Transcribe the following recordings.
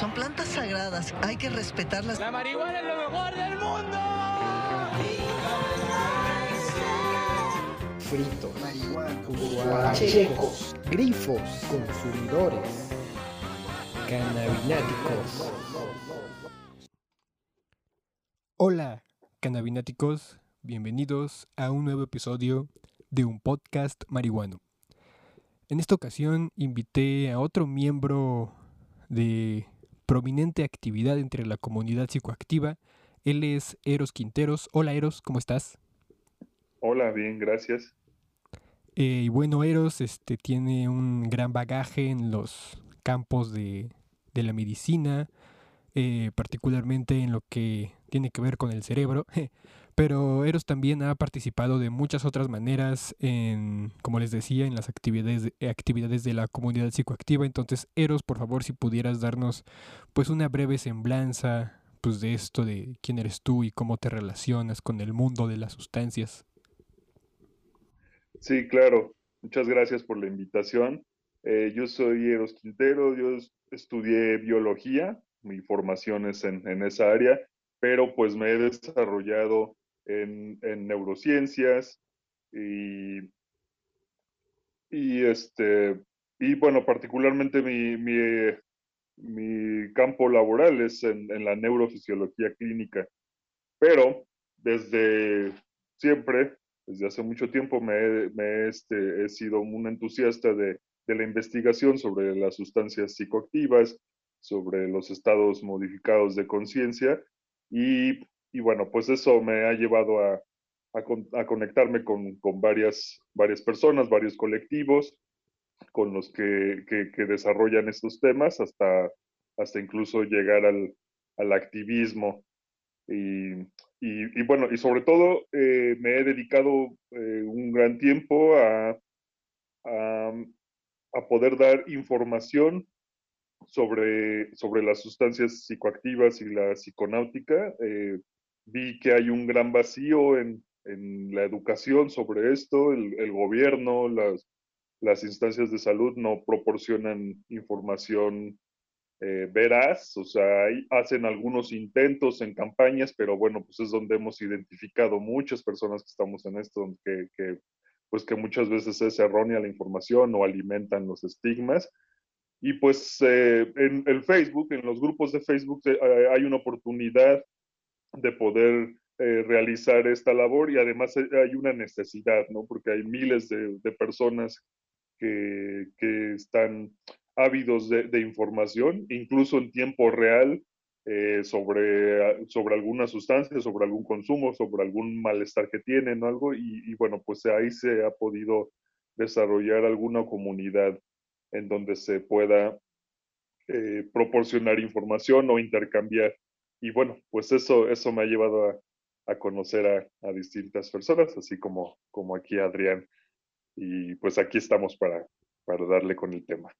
Son plantas sagradas, hay que respetarlas. La marihuana es lo mejor del mundo. Fritos, marihuana, checos, grifos, consumidores, cannabináticos. Hola, cannabináticos, bienvenidos a un nuevo episodio de un podcast marihuano. En esta ocasión invité a otro miembro de prominente actividad entre la comunidad psicoactiva. Él es Eros Quinteros. Hola Eros, ¿cómo estás? Hola, bien, gracias. Eh, y bueno, Eros este, tiene un gran bagaje en los campos de, de la medicina, eh, particularmente en lo que tiene que ver con el cerebro. Pero Eros también ha participado de muchas otras maneras en, como les decía, en las actividades de, actividades de la comunidad psicoactiva. Entonces, Eros, por favor, si pudieras darnos pues una breve semblanza pues de esto de quién eres tú y cómo te relacionas con el mundo de las sustancias. Sí, claro. Muchas gracias por la invitación. Eh, yo soy Eros Quintero, yo estudié biología, mi formación es en, en esa área, pero pues me he desarrollado en, neurociencias y, y, este, y bueno, particularmente mi, mi, mi campo laboral es en, la neurofisiología clínica, pero desde siempre, desde hace mucho tiempo, me, me este, he sido un entusiasta de, de la investigación sobre las sustancias psicoactivas, sobre los estados modificados de conciencia y y bueno, pues eso me ha llevado a, a, conectarme con, con, varias, varias personas, varios colectivos con los que, que, desarrollan estos temas hasta, hasta incluso llegar al, al activismo. Y, y, bueno, y sobre todo eh, me he dedicado eh, un gran tiempo a, a, a, poder dar información sobre, sobre las sustancias psicoactivas y la psiconáutica, eh, vi que hay un gran vacío en, en la educación sobre esto, el, el gobierno, las, las, instancias de salud no proporcionan información eh, veraz, o sea, hacen algunos intentos en campañas, pero bueno, pues es donde hemos identificado muchas personas que estamos en esto, que, que pues que muchas veces es errónea la información o alimentan los estigmas. Y pues eh, en el Facebook, en los grupos de Facebook, eh, hay una oportunidad de poder eh, realizar esta labor y además eh, hay una necesidad, ¿no? Porque hay miles de, personas que, que, están ávidos de, información, incluso en tiempo real, eh, sobre, sobre alguna sustancia, sobre algún consumo, sobre algún malestar que tienen o algo, y bueno, pues ahí se ha podido desarrollar alguna comunidad en donde se pueda proporcionar información o intercambiar y bueno, pues eso, eso me ha llevado a, conocer a, a, distintas personas, así como, como aquí Adrián. Y pues aquí estamos para, para darle con el tema.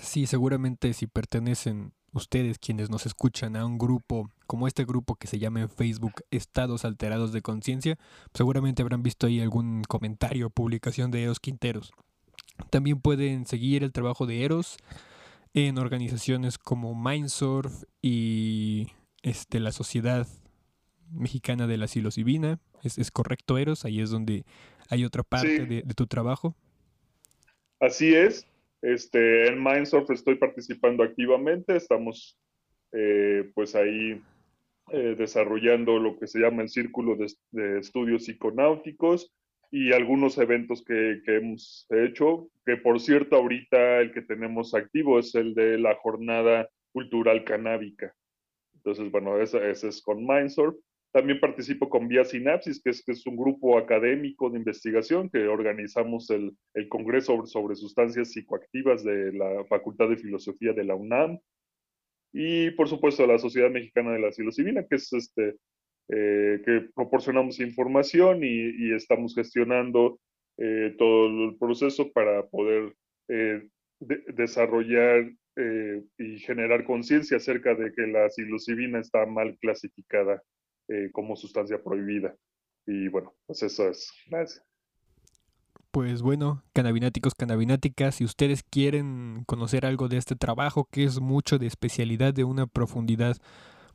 Sí, seguramente si pertenecen ustedes quienes nos escuchan a un grupo como este grupo que se llama en Facebook Estados Alterados de Conciencia, seguramente habrán visto ahí algún comentario o publicación de Eros Quinteros. También pueden seguir el trabajo de Eros en organizaciones como Mindsurf y este, la Sociedad Mexicana de la Psilocibina. ¿Es, ¿Es, correcto, Eros? Ahí es donde hay otra parte de, tu trabajo. Así es. Este, en Mindsurf estoy participando activamente. Estamos eh, pues ahí eh, desarrollando lo que se llama el Círculo de, de Estudios Psiconáuticos y algunos eventos que, hemos hecho, que por cierto ahorita el que tenemos activo es el de la jornada cultural canábica. Entonces, bueno, ese, ese es con Mindsurf. También participo con Vía Sinapsis, que es, que es un grupo académico de investigación que organizamos el, el Congreso sobre, sobre Sustancias Psicoactivas de la Facultad de Filosofía de la UNAM. Y por supuesto la Sociedad Mexicana de la Psilocibina, que es este, eh, que proporcionamos información y, estamos gestionando eh, todo el proceso para poder eh, desarrollar y generar conciencia acerca de que la psilocibina está mal clasificada como sustancia prohibida. Y bueno, pues eso es. Gracias. pues bueno, canabináticos, canabináticas, si ustedes quieren conocer algo de este trabajo, que es mucho de especialidad, de una profundidad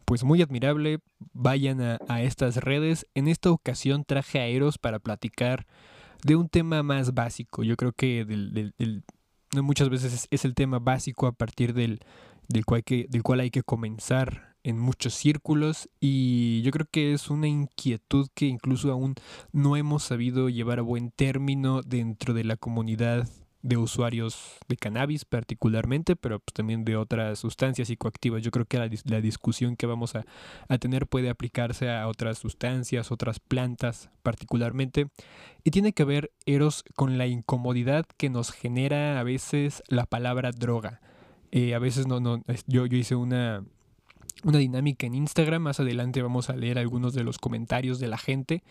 pues muy admirable, vayan a, estas redes. En esta ocasión traje a Eros para platicar de un tema más básico. Yo creo que del, muchas veces es, el tema básico a partir del, del, cual que, del cual hay que comenzar en muchos círculos y yo creo que es una inquietud que incluso aún no hemos sabido llevar a buen término dentro de la comunidad de usuarios de cannabis particularmente, pero pues también de otras sustancias psicoactivas. Yo creo que la, discusión que vamos a, a, tener puede aplicarse a otras sustancias, otras plantas particularmente. Y tiene que ver, Eros, con la incomodidad que nos genera a veces la palabra droga. Eh, a veces no, no, yo, yo hice una, una dinámica en Instagram. Más adelante vamos a leer algunos de los comentarios de la gente.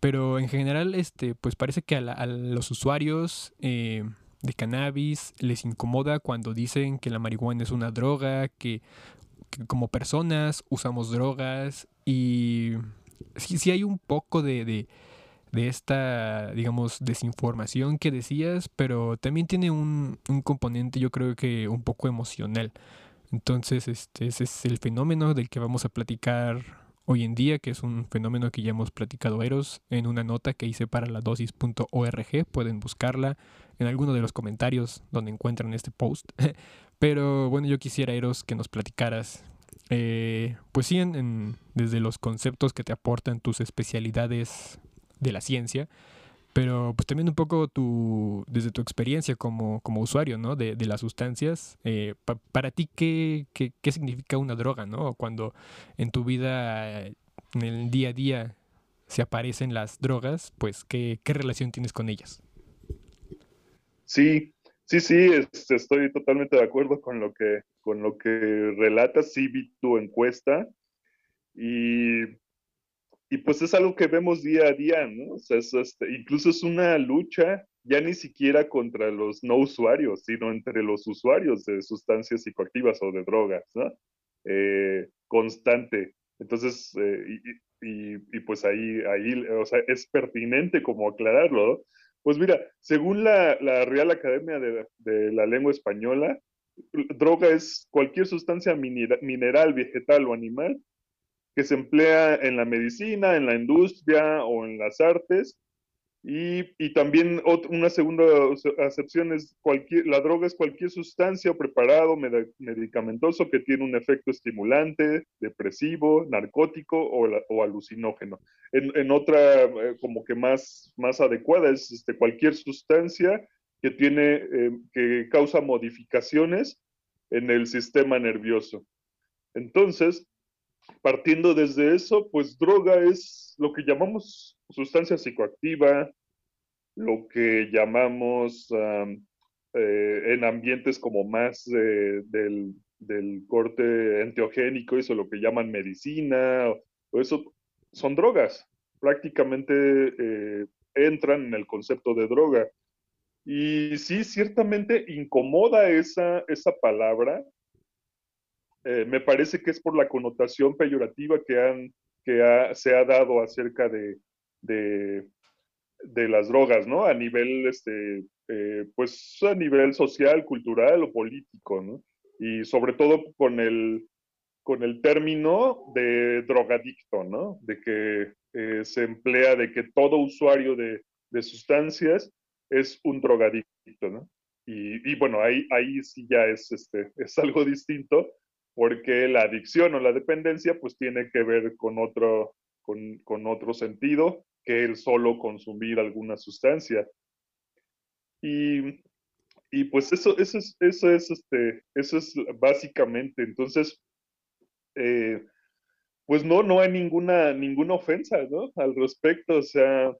Pero en general, este, pues parece que a, los usuarios eh, de cannabis les incomoda cuando dicen que la marihuana es una droga, que, como personas usamos drogas. Y sí, sí hay un poco de, de, de, esta, digamos, desinformación que decías, pero también tiene un, un componente, yo creo que un poco emocional. Entonces, este, ese es el fenómeno del que vamos a platicar hoy en día, que es un fenómeno que ya hemos platicado Eros en una nota que hice para la dosis.org. Pueden buscarla en alguno de los comentarios donde encuentran este post. Pero bueno, yo quisiera, Eros, que nos platicaras, eh, pues sí, desde los conceptos que te aportan tus especialidades de la ciencia, pero pues también un poco tu, desde tu experiencia como, como usuario, ¿no? De, de las sustancias, eh, para ti, ¿qué, ¿qué, qué, significa una droga, ¿no? Cuando en tu vida, en el día a día, se aparecen las drogas, pues, ¿qué, qué relación tienes con ellas? Sí, sí, sí, este, estoy totalmente de acuerdo con lo que, con lo que relatas. Sí vi tu encuesta y y pues es algo que vemos día a día, ¿no? O sea, este, incluso es una lucha ya ni siquiera contra los no usuarios, sino entre los usuarios de sustancias psicoactivas o de drogas, ¿no? Eh, constante. Entonces, eh, y, pues ahí, ahí, o sea, es pertinente como aclararlo, ¿no? Pues mira, según la, Real Academia de, la Lengua Española, droga es cualquier sustancia mineral, vegetal o animal que se emplea en la medicina, en la industria o en las artes. Y, también una segunda acepción es cualquier, la droga es cualquier sustancia o preparado medicamentoso que tiene un efecto estimulante, depresivo, narcótico o, alucinógeno. En, otra, eh, como que más, más adecuada, es este, cualquier sustancia que, tiene, eh, que causa modificaciones en el sistema nervioso. Entonces, partiendo desde eso, pues droga es lo que llamamos sustancia psicoactiva, lo que llamamos eh, en ambientes como más del, corte enteogénico, eso lo que llaman medicina, o eso son drogas, prácticamente eh, entran en el concepto de droga. Y sí, ciertamente incomoda esa, esa palabra, eh, me parece que es por la connotación peyorativa que, han, que se ha dado acerca de, de, las drogas, ¿no? A nivel, este, eh, pues a nivel social, cultural o político, ¿no? Y sobre todo con el, con el término de drogadicto, ¿no? De que eh, se emplea de que todo usuario de, de sustancias es un drogadicto, ¿no? Y, y, bueno, ahí, ahí sí ya es, este, es algo distinto, porque la adicción o la dependencia pues tiene que ver con otro, con, otro sentido que el solo consumir alguna sustancia. Y, pues eso, eso, es, eso, es, este, eso es básicamente, entonces, eh, pues no, no hay ninguna, ninguna ofensa al respecto, o sea,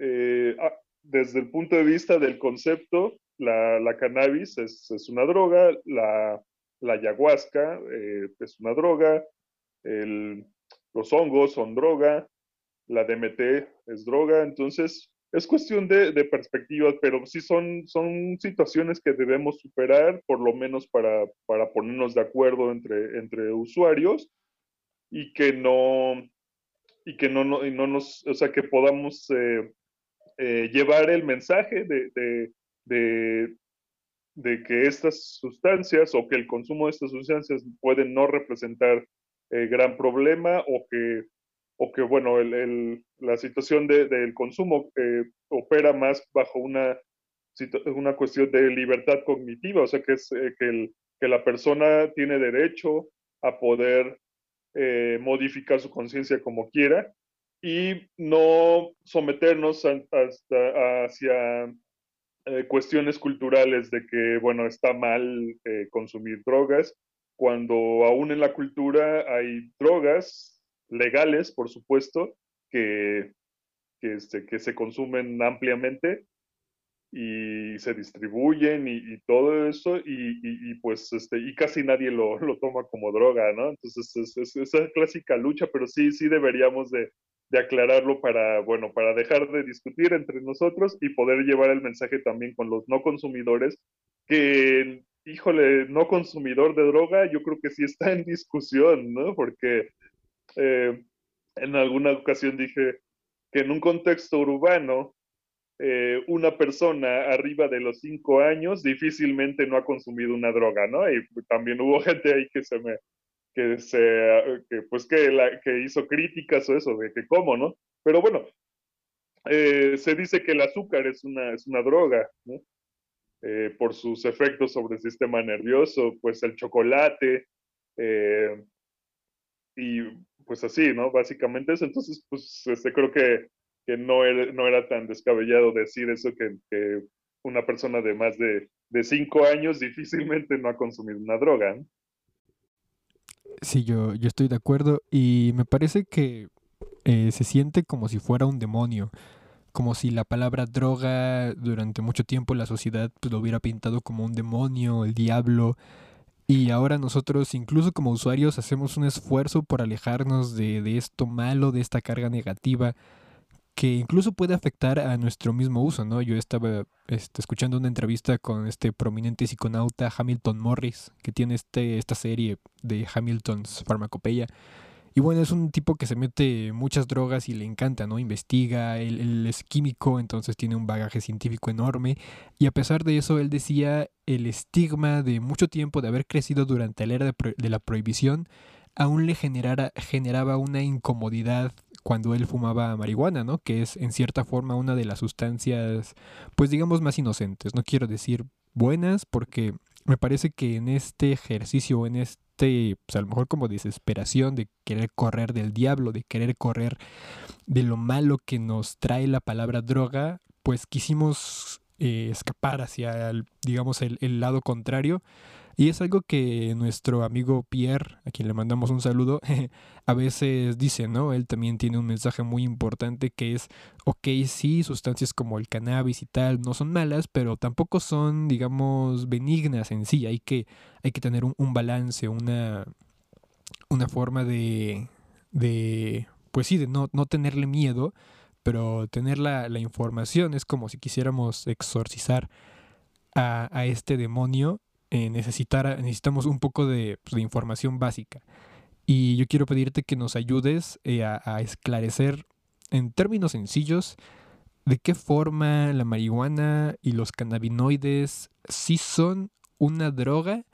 eh, ah, desde el punto de vista del concepto, la, cannabis es, es, una droga, la, la ayahuasca eh, es una droga, los hongos son droga, la DMT es droga, entonces es cuestión de, perspectivas, pero sí son, son situaciones que debemos superar, por lo menos para, para ponernos de acuerdo entre, entre usuarios y que no, y que no, no, no nos, o sea, que podamos eh, eh, llevar el mensaje de, de, de, que estas sustancias o que el consumo de estas sustancias pueden no representar eh, gran problema o que, o que bueno, el, la situación del consumo eh, opera más bajo una, una cuestión de libertad cognitiva, o sea, que, es, que, el, que la persona tiene derecho a poder modificar su conciencia como quiera y no someternos hasta hacia eh, cuestiones culturales de que, bueno, está mal eh, consumir drogas, cuando aún en la cultura hay drogas legales, por supuesto, que, que, este, que se consumen ampliamente y se distribuyen y, todo eso y, y, pues este y casi nadie lo, lo toma como droga no entonces es, es, esa clásica lucha pero sí sí deberíamos de, de aclararlo para, bueno, para dejar de discutir entre nosotros y poder llevar el mensaje también con los no consumidores, que, híjole, no consumidor de droga, yo creo que sí está en discusión, ¿no? Porque eh, en alguna ocasión dije que en un contexto urbano, eh, una persona arriba de los cinco años difícilmente no ha consumido una droga, ¿no? Y también hubo gente ahí que se me, que se, que, pues que, hizo críticas o eso, de que cómo, ¿no? Pero bueno, eh, se dice que el azúcar es una, es una droga, ¿no? Por sus efectos sobre el sistema nervioso, pues el chocolate, y pues así, ¿no? Básicamente eso. Entonces, pues este, creo que, que no, era, no era tan descabellado decir eso, que, que una persona de más de, de cinco años difícilmente no ha consumido una droga, ¿no? Sí, yo, yo estoy de acuerdo y me parece que eh, se siente como si fuera un demonio, como si la palabra droga durante mucho tiempo la sociedad pues, lo hubiera pintado como un demonio, el diablo, y ahora nosotros incluso como usuarios hacemos un esfuerzo por alejarnos de, de esto malo, de esta carga negativa que incluso puede afectar a nuestro mismo uso, ¿no? Yo estaba este, escuchando una entrevista con este prominente psiconauta Hamilton Morris, que tiene este, esta serie de Hamilton's Farmacopeia. Y bueno, es un tipo que se mete muchas drogas y le encanta, ¿no? Investiga, él, es químico, entonces tiene un bagaje científico enorme. Y a pesar de eso, él decía el estigma de mucho tiempo de haber crecido durante la era de, de la prohibición aún le generara, generaba una incomodidad cuando él fumaba marihuana, ¿no? Que es en cierta forma una de las sustancias, pues digamos, más inocentes. No quiero decir buenas porque me parece que en este ejercicio, en este, pues a lo mejor como desesperación de querer correr del diablo, de querer correr de lo malo que nos trae la palabra droga, pues quisimos eh, escapar hacia, el, digamos, el, el lado contrario y es algo que nuestro amigo Pierre, a quien le mandamos un saludo, a veces dice, ¿no? Él también tiene un mensaje muy importante que es, ok, sí, sustancias como el cannabis y tal no son malas, pero tampoco son, digamos, benignas en sí. Hay que, hay que tener un, balance, una, una forma de, de, pues sí, de no, no tenerle miedo, pero tener la, la información es como si quisiéramos exorcizar a, a este demonio eh, necesitamos un poco de, pues, de, información básica. Y yo quiero pedirte que nos ayudes eh, a, esclarecer en términos sencillos de qué forma la marihuana y los cannabinoides sí son una droga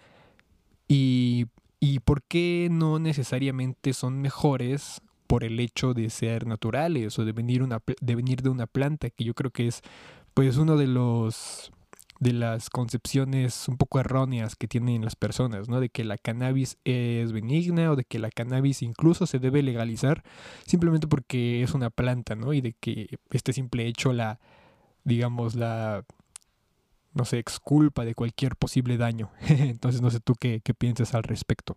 y, y por qué no necesariamente son mejores por el hecho de ser naturales o de venir, una, de venir de una planta, que yo creo que es pues uno de los de las concepciones un poco erróneas que tienen las personas, ¿no? De que la cannabis es benigna o de que la cannabis incluso se debe legalizar simplemente porque es una planta, ¿no? Y de que este simple hecho la, digamos, la, no sé, exculpa de cualquier posible daño. Entonces no sé tú qué, qué piensas al respecto.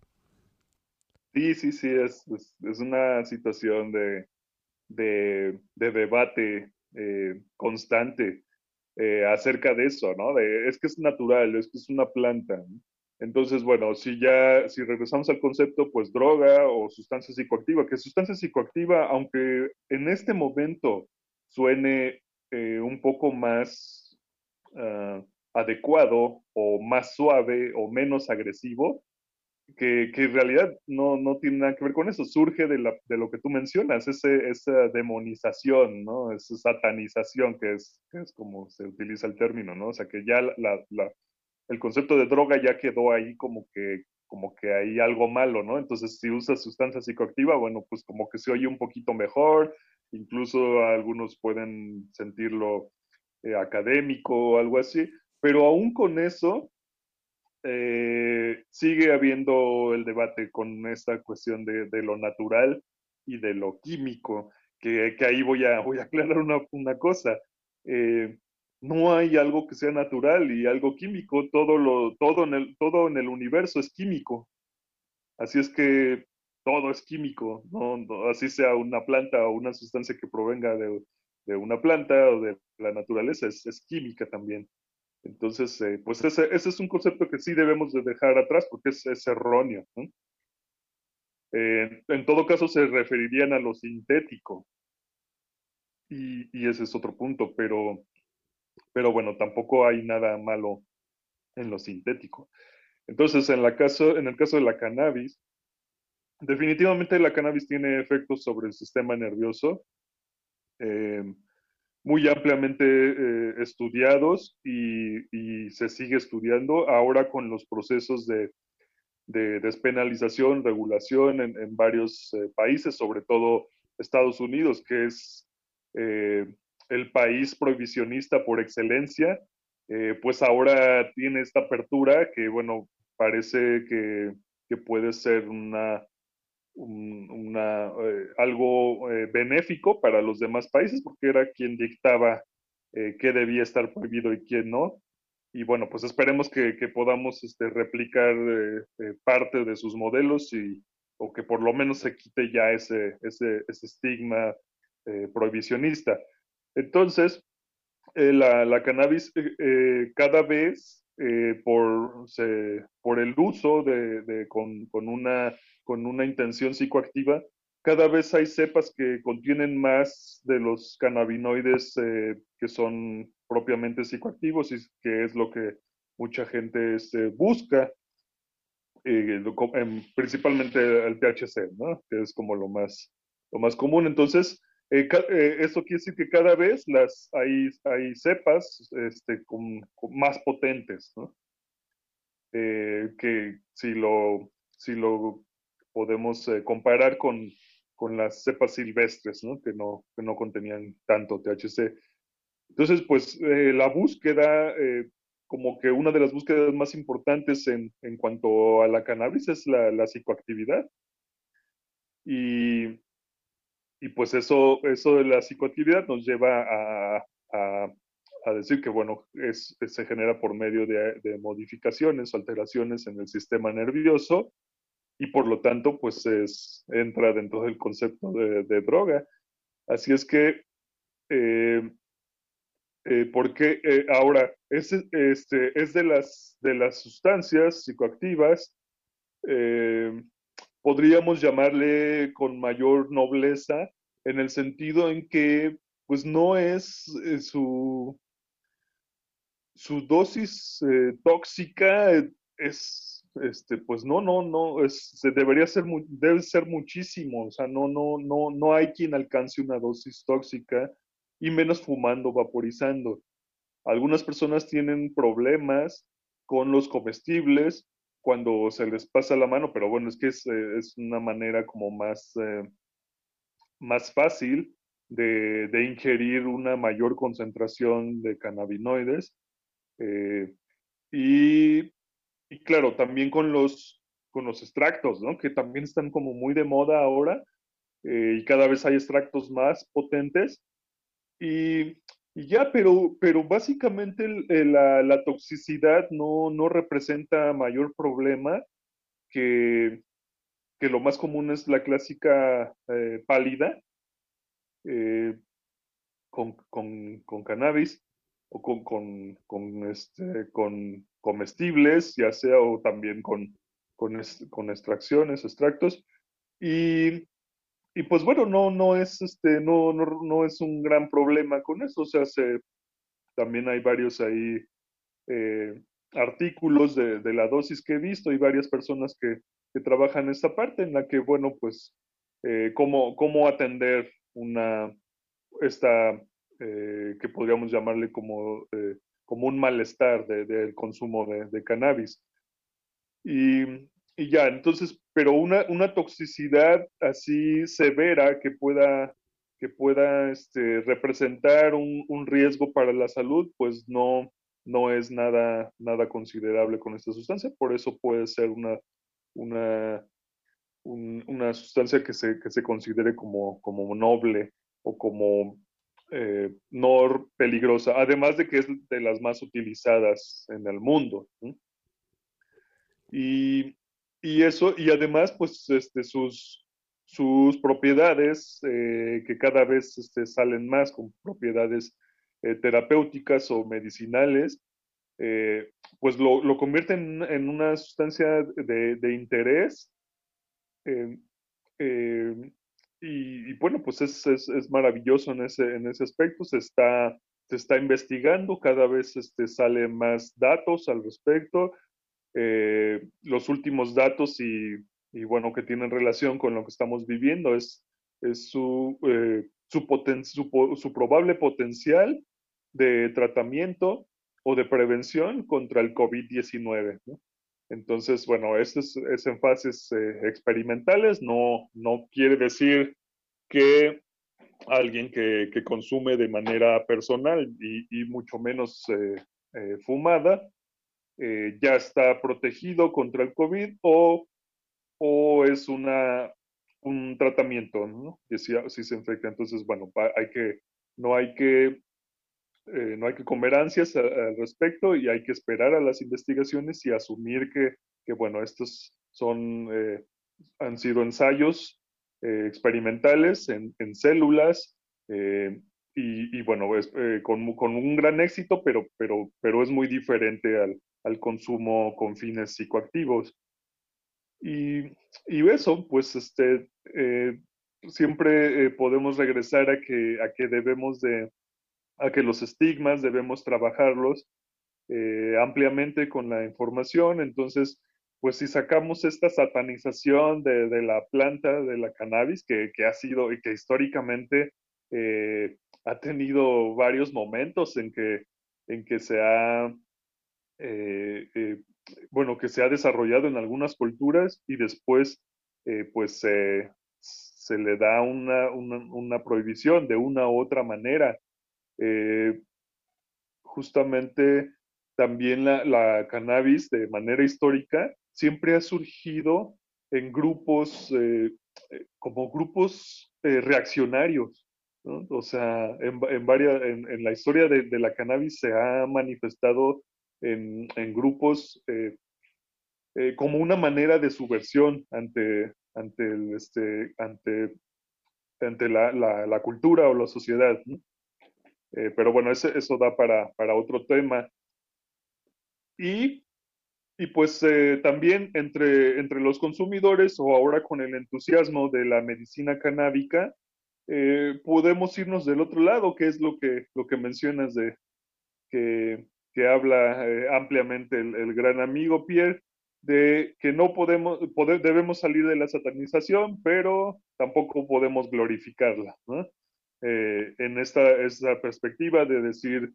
Sí, sí, sí, es, es, una situación de, de, debate eh, constante eh, acerca de eso, ¿no? Es que es natural, es que es una planta. Entonces, bueno, si ya, si regresamos al concepto, pues droga o sustancia psicoactiva, que sustancia psicoactiva, aunque en este momento suene eh, un poco más ah, adecuado o más suave o menos agresivo, que, que, en realidad no, no tiene nada que ver con eso, surge de, la, de lo que tú mencionas, ese, esa demonización, ¿no? Esa satanización, que es, que es como se utiliza el término, ¿no? O sea, que ya la, la, el concepto de droga ya quedó ahí como que, como que hay algo malo, ¿no? Entonces, si usas sustancia psicoactiva, bueno, pues como que se oye un poquito mejor, incluso algunos pueden sentirlo eh, académico o algo así, pero aún con eso, eh, sigue habiendo el debate con esta cuestión de, lo natural y de lo químico, que, ahí voy a, voy a aclarar una, una cosa. Eh, no hay algo que sea natural y algo químico, todo, lo, todo, en el, todo en el universo es químico. Así es que todo es químico, ¿no? así sea una planta o una sustancia que provenga de, de una planta o de la naturaleza, es química también. Entonces, eh, pues ese, ese, es un concepto que sí debemos de dejar atrás porque es, erróneo. Eh, en todo caso, se referirían a lo sintético. Y, y, ese es otro punto, pero, pero bueno, tampoco hay nada malo en lo sintético. Entonces, en, la caso, en el caso de la cannabis, definitivamente la cannabis tiene efectos sobre el sistema nervioso. Eh, muy ampliamente eh, estudiados y, se sigue estudiando ahora con los procesos de, de despenalización, regulación en, varios eh, países, sobre todo Estados Unidos, que es eh, el país prohibicionista por excelencia, pues ahora tiene esta apertura que, bueno, parece que puede ser una, un, una, eh, algo eh, benéfico para los demás países, porque era quien dictaba eh, qué debía estar prohibido y quién no. Y bueno, pues esperemos que, que podamos este, replicar eh, parte de sus modelos y, o que por lo menos se quite ya ese, ese, ese estigma prohibicionista. Entonces, la, la, cannabis cada vez por, se, por el uso de, con, una intención psicoactiva, cada vez hay cepas que contienen más de los cannabinoides eh, que son propiamente psicoactivos y que es lo que mucha gente este, busca, eh, principalmente el THC, que es como lo más, lo más común. Entonces, eh, eh, eso quiere decir que cada vez las, hay, hay cepas este, con, con más potentes, ¿no? que si lo, si lo podemos eh, comparar con, con, las cepas silvestres, ¿no? Que, no, que no contenían tanto THC. Entonces, pues eh, la búsqueda, eh, como que una de las búsquedas más importantes en, en cuanto a la cannabis es la, la psicoactividad. Y, y, pues eso, eso de la psicoactividad nos lleva a, a, decir que, bueno, es, se genera por medio de, modificaciones, alteraciones en el sistema nervioso y por lo tanto pues es, entra dentro del concepto de, droga. Así es que, eh, eh, porque eh, ahora es, este, es de, las, de las sustancias psicoactivas, podríamos llamarle con mayor nobleza en el sentido en que pues no es eh, su, su dosis tóxica, es este, pues no, no, no, es, se debería ser, debe ser muchísimo, o sea, no, no, no, no hay quien alcance una dosis tóxica y menos fumando, vaporizando. Algunas personas tienen problemas con los comestibles cuando se les pasa la mano, pero bueno, es que es, eh, es una manera como más, eh, más fácil de, de, ingerir una mayor concentración de cannabinoides. Eh, y claro, también con los, con los extractos, ¿no? Que también están como muy de moda ahora eh, y cada vez hay extractos más potentes. Y, y ya, pero, pero básicamente la, la, toxicidad no, no representa mayor problema que, que lo más común es la clásica eh, pálida eh, con, con, con, cannabis o con, con, con, este, con comestibles, ya sea o también con, con, con extracciones, extractos. Y, y, pues bueno, no, no, es, este, no, no, no, es un gran problema con eso. O sea, se, también hay varios ahí eh, artículos de, la dosis que he visto y varias personas que, que trabajan esta parte en la que, bueno, pues, eh, cómo, cómo atender una, esta, que podríamos llamarle como, como un malestar del consumo de, cannabis. Y, y, ya, entonces, pero una, una toxicidad así severa que pueda que pueda este, representar un, un, riesgo para la salud, pues no, no es nada, nada considerable con esta sustancia. Por eso puede ser una, una, una sustancia que se, que se considere como, como noble o como eh, no peligrosa, además de que es de las más utilizadas en el mundo. Y, y, eso, y además, pues este, sus, sus propiedades, eh, que cada vez este, salen más con propiedades eh, terapéuticas o medicinales, eh, pues lo, lo convierten en una sustancia de, interés. Y, bueno, pues es, es, maravilloso en ese, en ese aspecto. Se está, se está investigando, cada vez este, salen más datos al respecto. los últimos datos y y bueno, que tienen relación con lo que estamos viviendo, es, es su, eh, su, su, probable potencial de tratamiento o de prevención contra el COVID-19. Entonces, bueno, esto es, en fases eh, experimentales, no, no quiere decir que alguien que, consume de manera personal y, mucho menos eh, fumada ya está protegido contra el COVID o o es una, un tratamiento, ¿no? Que si, se infecta. Entonces, bueno, hay que, no hay que, eh, no hay que comer ansias al respecto y hay que esperar a las investigaciones y asumir que, bueno, estos son, eh, han sido ensayos eh, experimentales en, células y, bueno, es, con, un gran éxito, pero, pero, pero es muy diferente al, consumo con fines psicoactivos. Y, eso, pues este, siempre podemos regresar a que, a que debemos de, a que los estigmas debemos trabajarlos eh, ampliamente con la información. Entonces, pues si sacamos esta satanización de, de la planta de la cannabis, que, que, ha sido y que históricamente ha tenido varios momentos en que, en que se ha bueno, que se ha desarrollado en algunas culturas y después, eh, pues, se le da una, una, prohibición de una u otra manera. Eh, justamente también la, cannabis de manera histórica siempre ha surgido en grupos, eh, como grupos reaccionarios. O sea, en, en, varias, en, en la historia de, la cannabis se ha manifestado en, grupos eh, eh, como una manera de subversión ante, ante, el, este, ante, ante la, la, cultura o la sociedad. Eh, pero bueno, eso da para, para, otro tema. Y, y pues también entre, entre los consumidores o ahora con el entusiasmo de la medicina canábica, podemos irnos del otro lado, que es lo que, lo que mencionas de que que habla eh, ampliamente el, gran amigo Pierre, de que no podemos, debemos salir de la satanización, pero tampoco podemos glorificarla. Eh, en esta, esta, perspectiva de decir,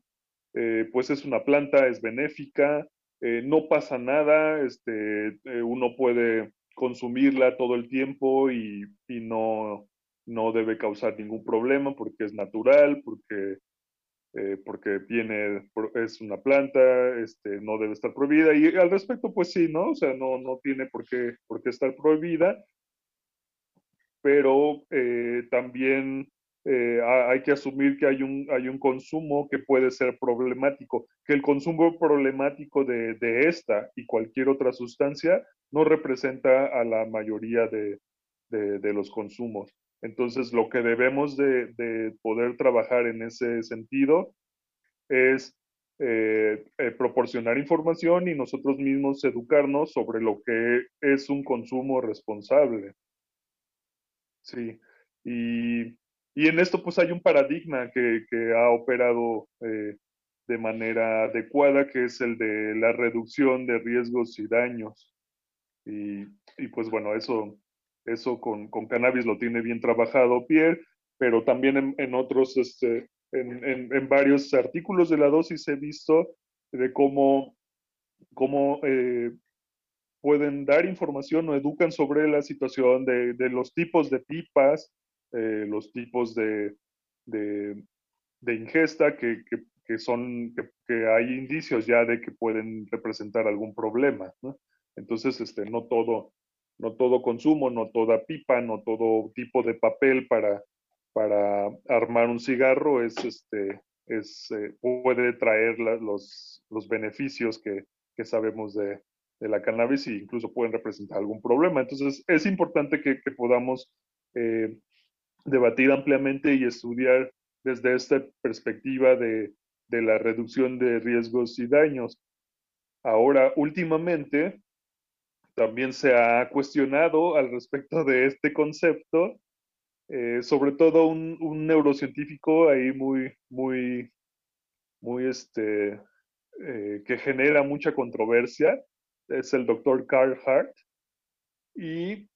eh, pues es una planta, es benéfica, no pasa nada, este, uno puede consumirla todo el tiempo y, y no, no debe causar ningún problema porque es natural, porque eh, porque viene, es una planta, este, no debe estar prohibida. Y al respecto, pues sí, ¿no? O sea, no, no tiene por qué, por qué estar prohibida, pero eh, también eh, hay que asumir que hay un, hay un consumo que puede ser problemático, que el consumo problemático de, de esta y cualquier otra sustancia no representa a la mayoría de, de, de los consumos. Entonces, lo que debemos de, poder trabajar en ese sentido es eh, eh, proporcionar información y nosotros mismos educarnos sobre lo que es un consumo responsable. Sí, y, en esto pues hay un paradigma que, ha operado eh, de manera adecuada, que es el de la reducción de riesgos y daños. Y, pues bueno, eso, eso con, con, cannabis lo tiene bien trabajado Pierre, pero también en, otros, este, en, en, varios artículos de la dosis he visto de cómo, cómo eh, pueden dar información o educan sobre la situación de, de los tipos de pipas, eh, los tipos de, de, ingesta que, que, son, que, hay indicios ya de que pueden representar algún problema. Entonces, este, no todo, no todo consumo, no toda pipa, no todo tipo de papel para, para armar un cigarro es, este, es, eh, puede traer los, los beneficios que, que sabemos de, de, la cannabis e incluso pueden representar algún problema. Entonces, es importante que, que podamos eh, debatir ampliamente y estudiar desde esta perspectiva de, la reducción de riesgos y daños. Ahora, últimamente, también se ha cuestionado al respecto de este concepto, eh, sobre todo un, neurocientífico ahí muy, muy, muy, este, eh, que genera mucha controversia, es el doctor Carl Hart, y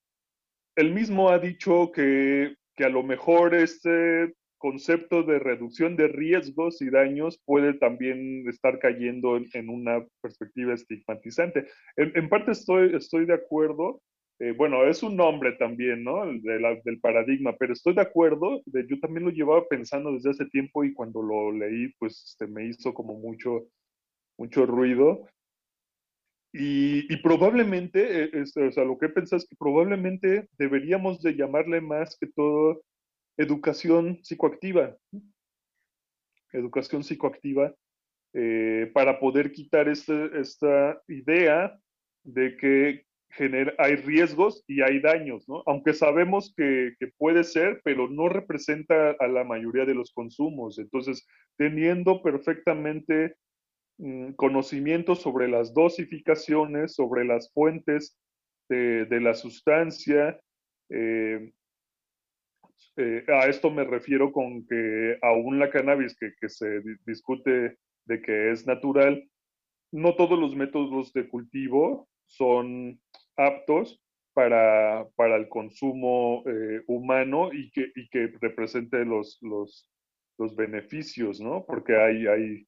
él mismo ha dicho que, que a lo mejor este concepto de reducción de riesgos y daños puede también estar cayendo en, una perspectiva estigmatizante. En, parte estoy, estoy de acuerdo, eh, bueno, es un nombre también, ¿no? del paradigma, pero estoy de acuerdo, yo también lo llevaba pensando desde hace tiempo y cuando lo leí, pues este, me hizo como mucho, mucho ruido. Y, probablemente, eh, este, o sea, lo que he pensado es que probablemente deberíamos de llamarle más que todo educación psicoactiva. Educación psicoactiva eh, para poder quitar este, esta idea de que genera, hay riesgos y hay daños, ¿no? Aunque sabemos que, puede ser, pero no representa a la mayoría de los consumos. Entonces, teniendo perfectamente conocimiento sobre las dosificaciones, sobre las fuentes de, la sustancia, eh, eh, a esto me refiero con que aún la cannabis que, que, se discute de que es natural, no todos los métodos de cultivo son aptos para, para el consumo eh, humano y que, y que represente los, los, los, beneficios, ¿no? Porque hay, hay,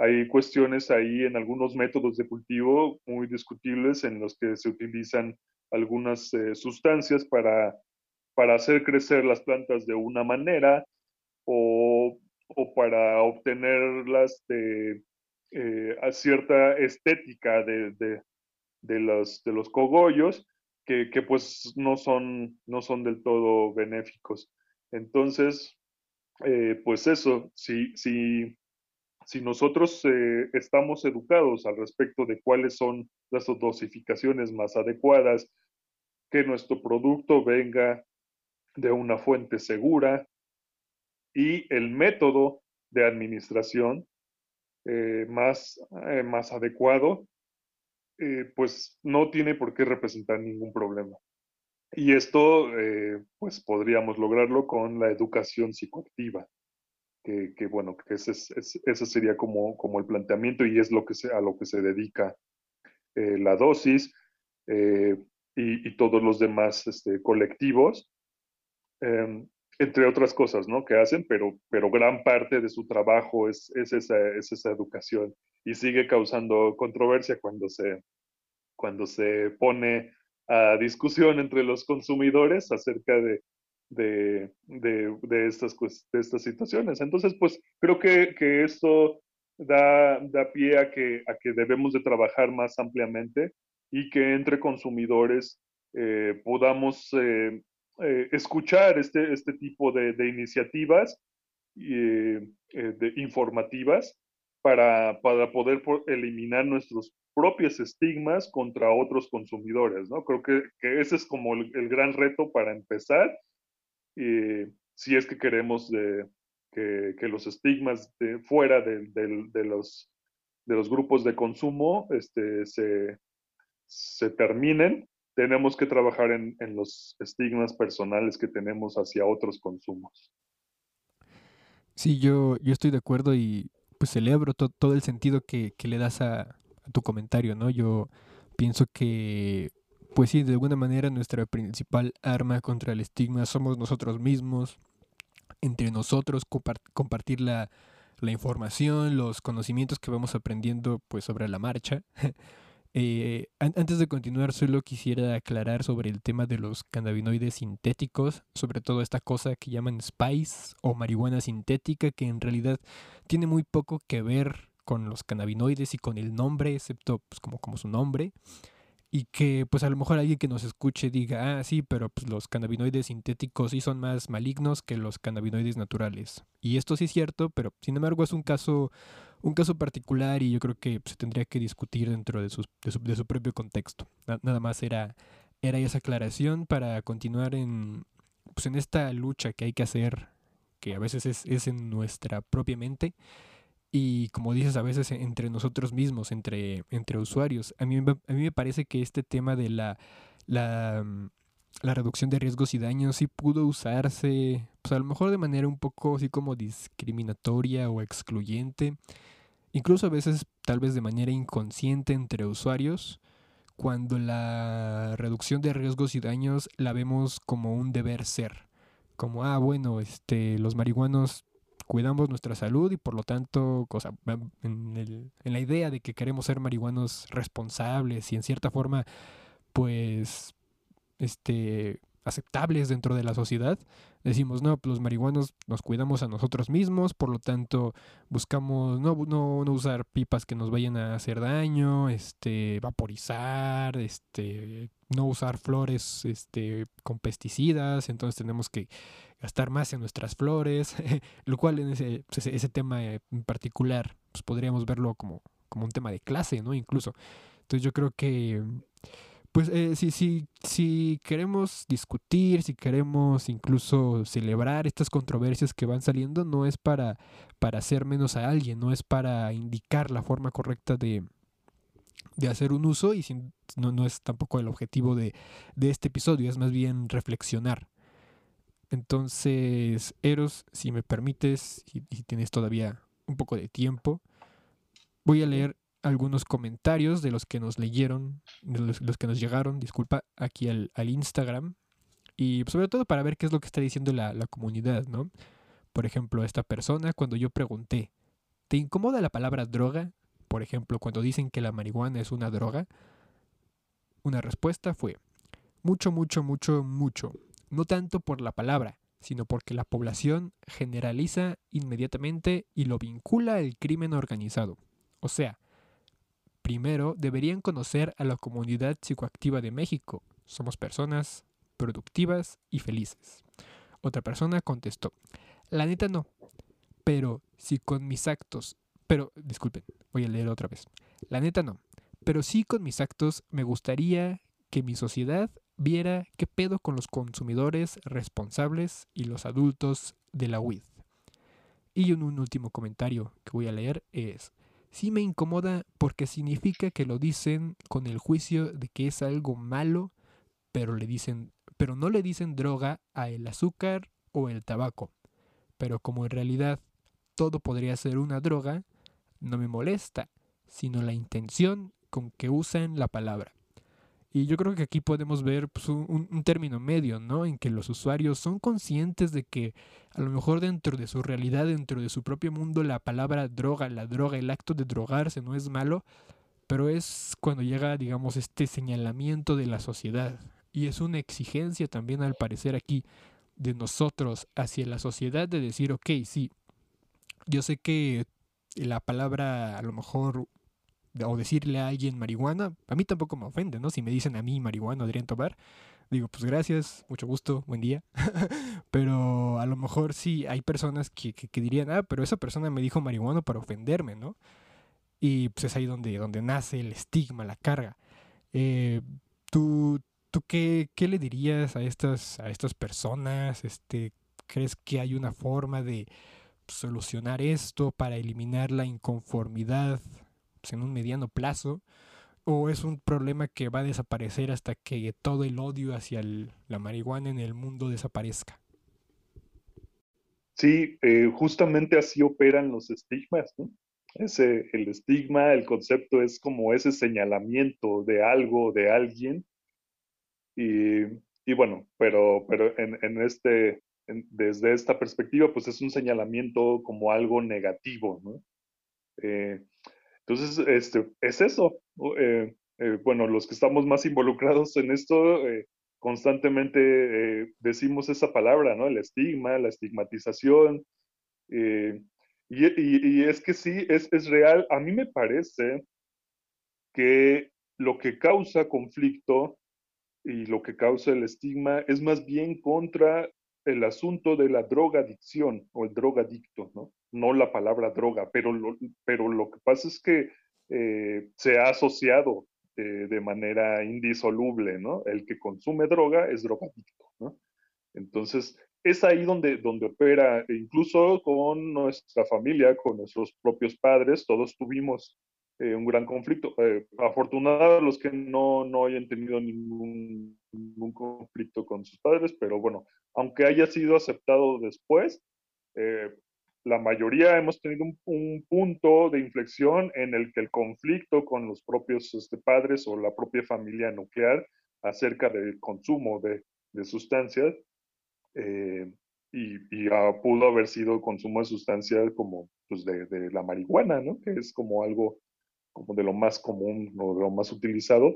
hay cuestiones ahí en algunos métodos de cultivo muy discutibles en los que se utilizan algunas eh, sustancias para para hacer crecer las plantas de una manera o, para obtenerlas de eh, a cierta estética de, de, los, de los cogollos que, pues no son, no son del todo benéficos. Entonces, eh, pues eso, si, si, si nosotros eh, estamos educados al respecto de cuáles son las dosificaciones más adecuadas, que nuestro producto venga de una fuente segura y el método de administración eh, más, eh, más adecuado, pues no tiene por qué representar ningún problema. Y esto, pues podríamos lograrlo con la educación psicoactiva, que, que bueno, que ese, ese, sería como, como el planteamiento y es lo que se, a lo que se dedica la dosis y, y, todos los demás este, colectivos Em, entre otras cosas, ¿no? Que hacen, pero, pero gran parte de su trabajo es, es, esa, es esa educación y sigue causando controversia cuando se, cuando se pone a discusión entre los consumidores acerca de, de, de, de estas, de estas situaciones. Entonces, pues creo que, que esto da, da pie a que, a que debemos de trabajar más ampliamente y que entre consumidores eh, podamos eh, eh, escuchar este, este tipo de, iniciativas eh, eh, de informativas para, para poder eliminar nuestros propios estigmas contra otros consumidores, ¿no? Creo que, que ese es como el, gran reto para empezar, si es que queremos que, que, los estigmas de, fuera de, los, de los grupos de consumo este, se, se terminen tenemos que trabajar en, los estigmas personales que tenemos hacia otros consumos. Sí, yo, yo estoy de acuerdo y pues celebro todo el sentido que, le das a, tu comentario, ¿no? Yo pienso que, pues sí, de alguna manera nuestra principal arma contra el estigma somos nosotros mismos, entre nosotros, compartir la, la información, los conocimientos que vamos aprendiendo pues sobre la marcha. Eh, antes de continuar, solo quisiera aclarar sobre el tema de los cannabinoides sintéticos, sobre todo esta cosa que llaman spice o marihuana sintética, que en realidad tiene muy poco que ver con los cannabinoides y con el nombre, excepto pues, como, como su nombre y que pues a lo mejor alguien que nos escuche diga, ah, sí, pero pues los cannabinoides sintéticos sí son más malignos que los cannabinoides naturales. Y esto sí es cierto, pero sin embargo es un caso, un caso particular y yo creo que se tendría que discutir dentro de, su, de su propio contexto. nada más era, era esa aclaración para continuar en, pues, en esta lucha que hay que hacer, que a veces es, es en nuestra propia mente y como dices, a veces entre nosotros mismos, entre, entre usuarios. A mí, a mí me parece que este tema de la, la, mm, la, reducción de riesgos y daños sí pudo usarse, pues a lo mejor de manera un poco así como discriminatoria o excluyente, incluso a veces tal vez de manera inconsciente entre usuarios, cuando la reducción de riesgos y daños la vemos como un deber ser. Como, ah, bueno, este, los marihuanos cuidamos nuestra salud y por lo tanto, cosa, en, el, en la idea de que queremos ser marihuanos responsables y en cierta forma, pues, este, aceptables dentro de la sociedad, decimos, no, los marihuanos nos cuidamos a nosotros mismos, por lo tanto buscamos no, no, no, usar pipas que nos vayan a hacer daño, este, vaporizar, este, no usar flores este, con pesticidas, entonces tenemos que gastar más en nuestras flores, lo cual en ese, pues, ese, tema en particular pues podríamos verlo como, como un tema de clase, ¿no? Incluso. Entonces yo creo que, pues eh, si, si, si queremos discutir, si queremos incluso celebrar estas controversias que van saliendo, no es para, para hacer menos a alguien, no es para indicar la forma correcta de, de hacer un uso y sin, no, no es tampoco el objetivo de, de este episodio, es más bien reflexionar entonces, Eros, si me permites, y, tienes todavía un poco de tiempo, voy a leer algunos comentarios de los que nos leyeron, de los, que nos llegaron, disculpa, aquí al, Instagram. Y sobre todo para ver qué es lo que está diciendo la, la comunidad, ¿no? Por ejemplo, esta persona, cuando yo pregunté, ¿te incomoda la palabra droga? Por ejemplo, cuando dicen que la marihuana es una droga, una respuesta fue, mucho, mucho, mucho, mucho no tanto por la palabra, sino porque la población generaliza inmediatamente y lo vincula al crimen organizado. O sea, primero deberían conocer a la comunidad psicoactiva de México. Somos personas productivas y felices. Otra persona contestó, la neta no, pero si con mis actos, pero disculpen, voy a leer otra vez, la neta no, pero sí con mis actos me gustaría que mi sociedad viera qué pedo con los consumidores responsables y los adultos de la WID. Y un, último comentario que voy a leer es, sí me incomoda porque significa que lo dicen con el juicio de que es algo malo, pero le dicen, pero no le dicen droga a el azúcar o el tabaco. Pero como en realidad todo podría ser una droga, no me molesta, sino la intención con que usan la palabra. Y yo creo que aquí podemos ver pues, un, término medio, ¿no? En que los usuarios son conscientes de que a lo mejor dentro de su realidad, dentro de su propio mundo, la palabra droga, la droga, el acto de drogarse no es malo, pero es cuando llega, digamos, este señalamiento de la sociedad. Y es una exigencia también, al parecer, aquí de nosotros hacia la sociedad de decir, ok, sí, yo sé que la palabra a lo mejor o decirle a alguien marihuana, a mí tampoco me ofende, ¿no? Si me dicen a mí marihuana Adrián Tobar, digo, pues gracias, mucho gusto, buen día. pero a lo mejor sí hay personas que, que, dirían, ah, pero esa persona me dijo marihuana para ofenderme, ¿no? Y pues es ahí donde, donde nace el estigma, la carga. Eh, ¿Tú, tú qué, qué, le dirías a estas, a estas personas? Este, ¿Crees que hay una forma de solucionar esto para eliminar la inconformidad pues, en un mediano plazo o es un problema que va a desaparecer hasta que todo el odio hacia la marihuana en el mundo desaparezca. Sí, eh, justamente así operan los estigmas. Ese, el estigma, el concepto es como ese señalamiento de algo, de alguien. Y, bueno, pero, pero en este, desde esta perspectiva, pues es un señalamiento como algo negativo, ¿no? Eh, entonces, este, es eso. Eh, eh, bueno, los que estamos más involucrados en esto, constantemente decimos esa palabra, ¿no? El estigma, la estigmatización. Y, es que sí, es real. A mí me parece que lo que causa conflicto y lo que causa el estigma es más bien contra el asunto de la drogadicción o el drogadicto, ¿no? No la palabra droga, pero lo, pero lo que pasa es que eh, se ha asociado eh, de manera indisoluble, ¿no? El que consume droga es drogadicto, ¿no? Entonces, es ahí donde, donde opera, e incluso con nuestra familia, con nuestros propios padres, todos tuvimos eh, un gran conflicto. Eh, afortunados los que no, no hayan tenido ningún, ningún, conflicto con sus padres, pero bueno, aunque haya sido aceptado después, eh, la mayoría hemos tenido un, un, punto de inflexión en el que el conflicto con los propios este, padres o la propia familia nuclear acerca del consumo de, de sustancias y, y uh, pudo haber sido consumo de sustancias como pues de, de, la marihuana, ¿no? Que es como algo como de lo más común o de lo más utilizado,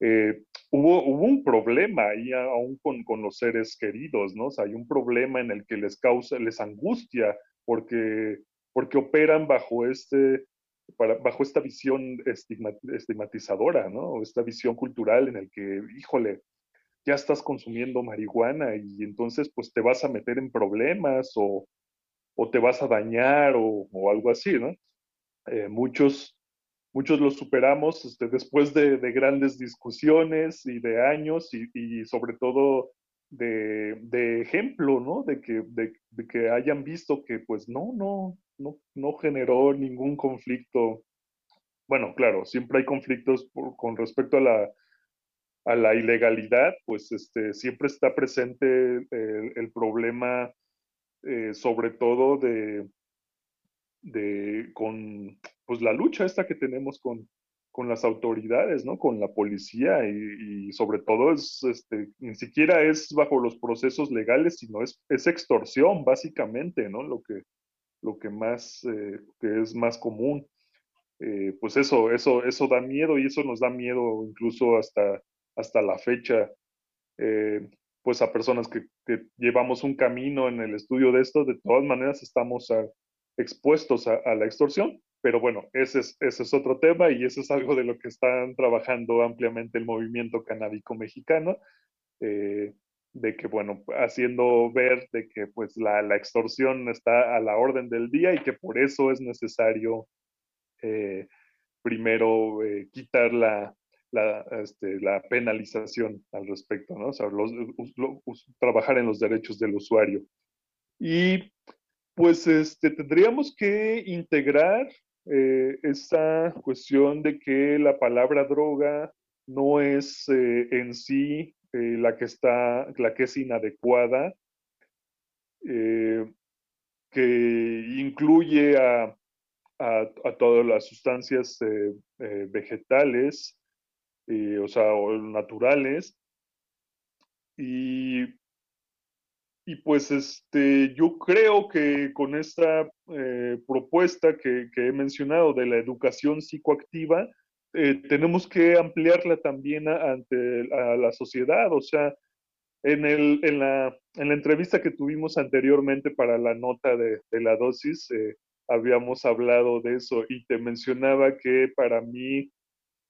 eh, hubo, hubo un problema ahí aún con, con, los seres queridos, ¿no? O sea, hay un problema en el que les causa, les angustia porque, porque operan bajo este, bajo esta visión estigmatizadora, ¿no? Esta visión cultural en el que, híjole, ya estás consumiendo marihuana y entonces pues te vas a meter en problemas o, o te vas a dañar o, o algo así, ¿no? Eh, muchos muchos lo superamos este, después de, de, grandes discusiones y de años y, sobre todo de, ejemplo, ¿no? De que, de, que hayan visto que pues no, no, no, no generó ningún conflicto. Bueno, claro, siempre hay conflictos con respecto a la, a la ilegalidad, pues este, siempre está presente el, el problema, eh, sobre todo de, de, con pues, la lucha esta que tenemos con, con las autoridades, ¿no? Con la policía y, sobre todo es, este, ni siquiera es bajo los procesos legales, sino es, es extorsión, básicamente, ¿no? Lo que, lo que más, eh, que es más común. Eh, pues eso, eso, eso da miedo y eso nos da miedo incluso hasta, hasta la fecha. Eh, pues a personas que, que, llevamos un camino en el estudio de esto, de todas maneras estamos a, expuestos a, la extorsión. Pero bueno, ese es, otro tema y eso es algo de lo que están trabajando ampliamente el movimiento canábico mexicano, eh, de que, bueno, haciendo ver de que pues la, extorsión está a la orden del día y que por eso es necesario eh, primero eh, quitar este, la, penalización al respecto, ¿no? O sea, trabajar en los derechos del usuario. Y pues este, tendríamos que integrar eh, esta cuestión de que la palabra droga no es eh, en sí eh, la que está, la que es inadecuada, que incluye a, a, a, todas las sustancias vegetales, o sea, o naturales, y y pues este, yo creo que con esta eh, propuesta que, he mencionado de la educación psicoactiva, eh, tenemos que ampliarla también ante la sociedad. O sea, en, el, en, la, en la entrevista que tuvimos anteriormente para la nota de, de la dosis, eh, habíamos hablado de eso y te mencionaba que para mí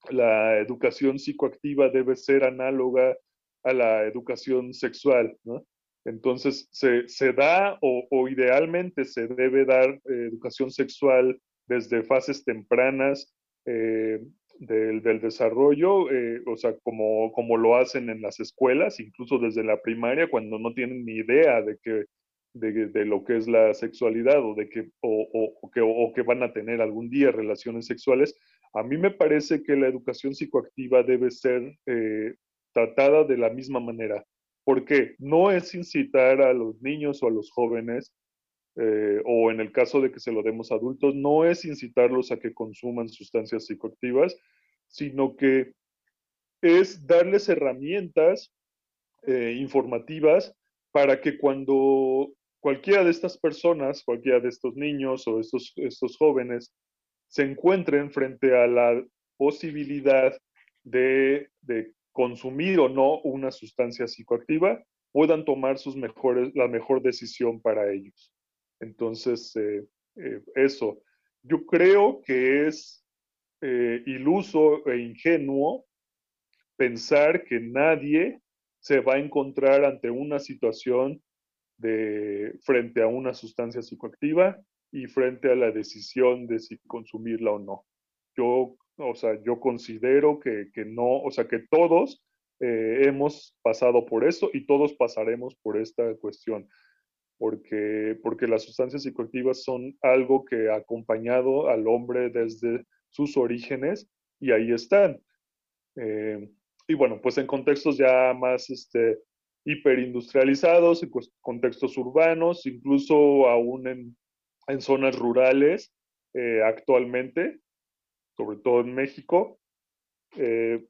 la educación psicoactiva debe ser análoga a la educación sexual, ¿no? Entonces, se, se da o, o, idealmente se debe dar eh, educación sexual desde fases tempranas eh, del, del, desarrollo, eh, o sea, como, como lo hacen en las escuelas, incluso desde la primaria, cuando no tienen ni idea de, que, de, de lo que es la sexualidad o, de que, o, o, que, o que van a tener algún día relaciones sexuales. A mí me parece que la educación psicoactiva debe ser tratada de la misma manera porque no es incitar a los niños o a los jóvenes eh, o en el caso de que se lo demos a adultos, no es incitarlos a que consuman sustancias psicoactivas, sino que es darles herramientas eh, informativas para que cuando cualquiera de estas personas, cualquiera de estos niños o estos, estos jóvenes se encuentren frente a la posibilidad de, de consumir o no una sustancia psicoactiva, puedan tomar sus mejores, la mejor decisión para ellos. Entonces, eh, eh, eso. Yo creo que es eh, iluso e ingenuo pensar que nadie se va a encontrar ante una situación de frente a una sustancia psicoactiva y frente a la decisión de si consumirla o no. Yo, o sea, yo considero que, que no, o sea, que todos hemos pasado por eso y todos pasaremos por esta cuestión porque, porque las sustancias psicoactivas son algo que ha acompañado al hombre desde sus orígenes y ahí están. Eh, y bueno, pues en contextos ya más este, hiperindustrializados, en contextos urbanos, incluso aún en, en zonas rurales eh, actualmente, sobre todo en México, eh,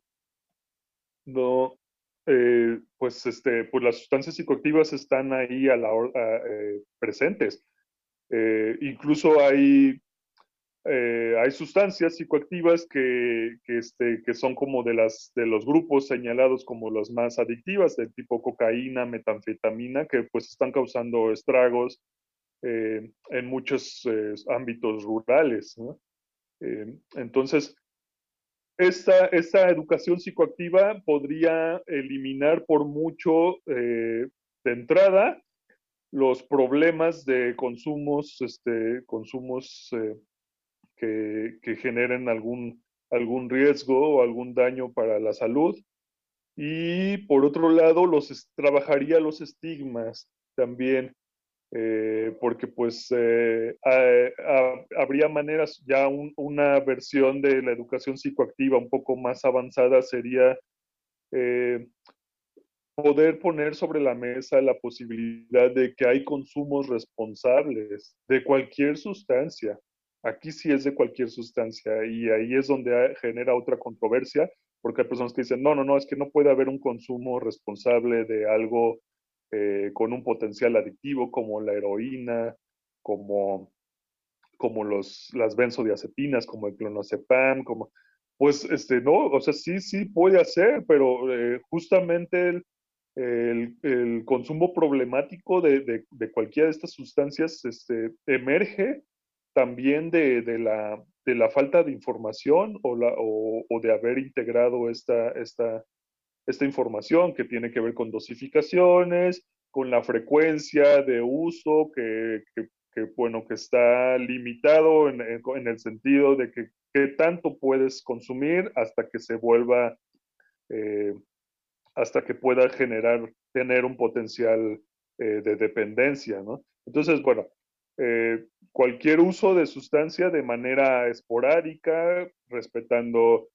no, eh, pues, este, pues las sustancias psicoactivas están ahí a la eh, presentes. Incluso hay, hay sustancias psicoactivas que, que, este, que son como de, las, de los grupos señalados como las más adictivas, del tipo cocaína, metanfetamina, que pues están causando estragos en muchos ámbitos rurales. Entonces, esta, esta educación psicoactiva podría eliminar por mucho eh, de entrada los problemas de consumos, este, consumos eh, que, que, generen algún, algún riesgo o algún daño para la salud. Y por otro lado, los trabajaría los estigmas también eh, porque pues eh, habría maneras, ya una versión de la educación psicoactiva un poco más avanzada sería eh, poder poner sobre la mesa la posibilidad de que hay consumos responsables de cualquier sustancia. Aquí sí es de cualquier sustancia y ahí es donde genera otra controversia, porque hay personas que dicen, no, no, no, es que no puede haber un consumo responsable de algo eh, con un potencial adictivo como la heroína, como, como los, las benzodiazepinas, como el clonazepam, como, pues, este, no, o sea, sí, sí puede hacer, pero eh, justamente el, el, consumo problemático de, de, cualquiera de estas sustancias este, emerge también de, de, la, de la falta de información o, la, o de haber integrado esta, esta, esta información que tiene que ver con dosificaciones, con la frecuencia de uso, que, bueno, que está limitado en, el sentido de que qué tanto puedes consumir hasta que se vuelva, eh, hasta que pueda generar, tener un potencial eh, de dependencia, ¿no? Entonces, bueno, eh, cualquier uso de sustancia de manera esporádica, respetando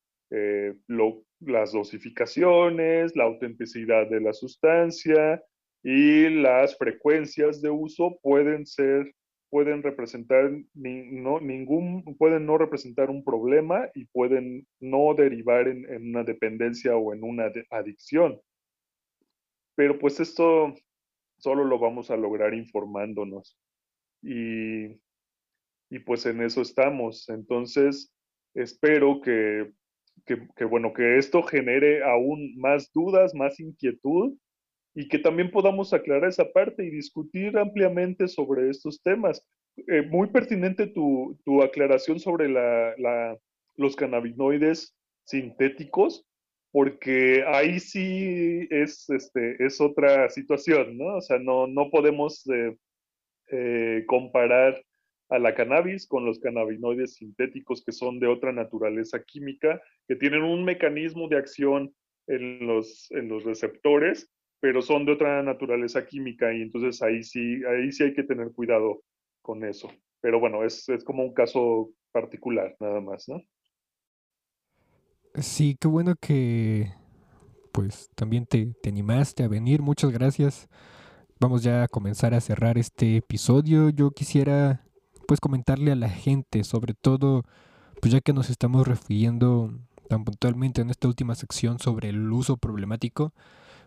lo, las dosificaciones, la autenticidad de la sustancia y las frecuencias de uso pueden ser pueden representar ningún pueden no representar un problema y pueden no derivar en, una dependencia o en una adicción. Pero pues esto solo lo vamos a lograr informándonos. Y, y pues en eso estamos. Entonces espero que que, bueno, que esto genere aún más dudas, más inquietud y que también podamos aclarar esa parte y discutir ampliamente sobre estos temas. Eh, muy pertinente tu, tu aclaración sobre la, la, los cannabinoides sintéticos, porque ahí sí es, este, es otra situación, ¿no? O sea, no, no podemos eh, eh, comparar a la cannabis con los cannabinoides sintéticos que son de otra naturaleza química, que tienen un mecanismo de acción en los, en los receptores, pero son de otra naturaleza química y entonces ahí sí, ahí sí hay que tener cuidado con eso. Pero bueno, es, es como un caso particular nada más, ¿no? Sí, qué bueno que pues también te, te animaste a venir. Muchas gracias vamos ya a comenzar a cerrar este episodio. Yo quisiera pues comentarle a la gente, sobre todo, pues ya que nos estamos refiriendo tan puntualmente en esta última sección sobre el uso problemático,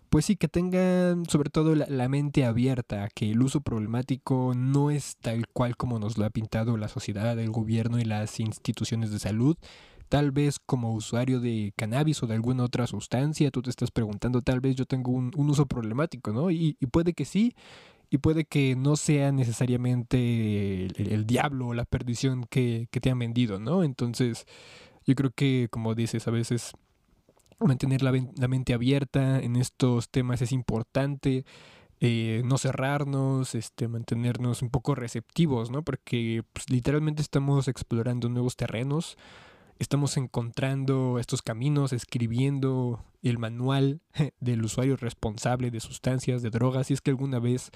pues sí, que tengan sobre todo la, mente abierta, que el uso problemático no es tal cual como nos lo ha pintado la sociedad, el gobierno y las instituciones de salud. Tal vez como usuario de cannabis o de alguna otra sustancia, tú te estás preguntando, tal vez yo tengo un, uso problemático, ¿no? Y, puede que sí, y puede que no sea necesariamente el, diablo o la perdición que, que te han vendido, ¿no? Entonces, yo creo que, como dices, a veces mantener la, mente abierta en estos temas es importante. Eh, no cerrarnos, este, mantenernos un poco receptivos, ¿no? Porque pues, literalmente estamos explorando nuevos terrenos, estamos encontrando estos caminos, escribiendo el manual del usuario responsable de sustancias, de drogas, si es que alguna vez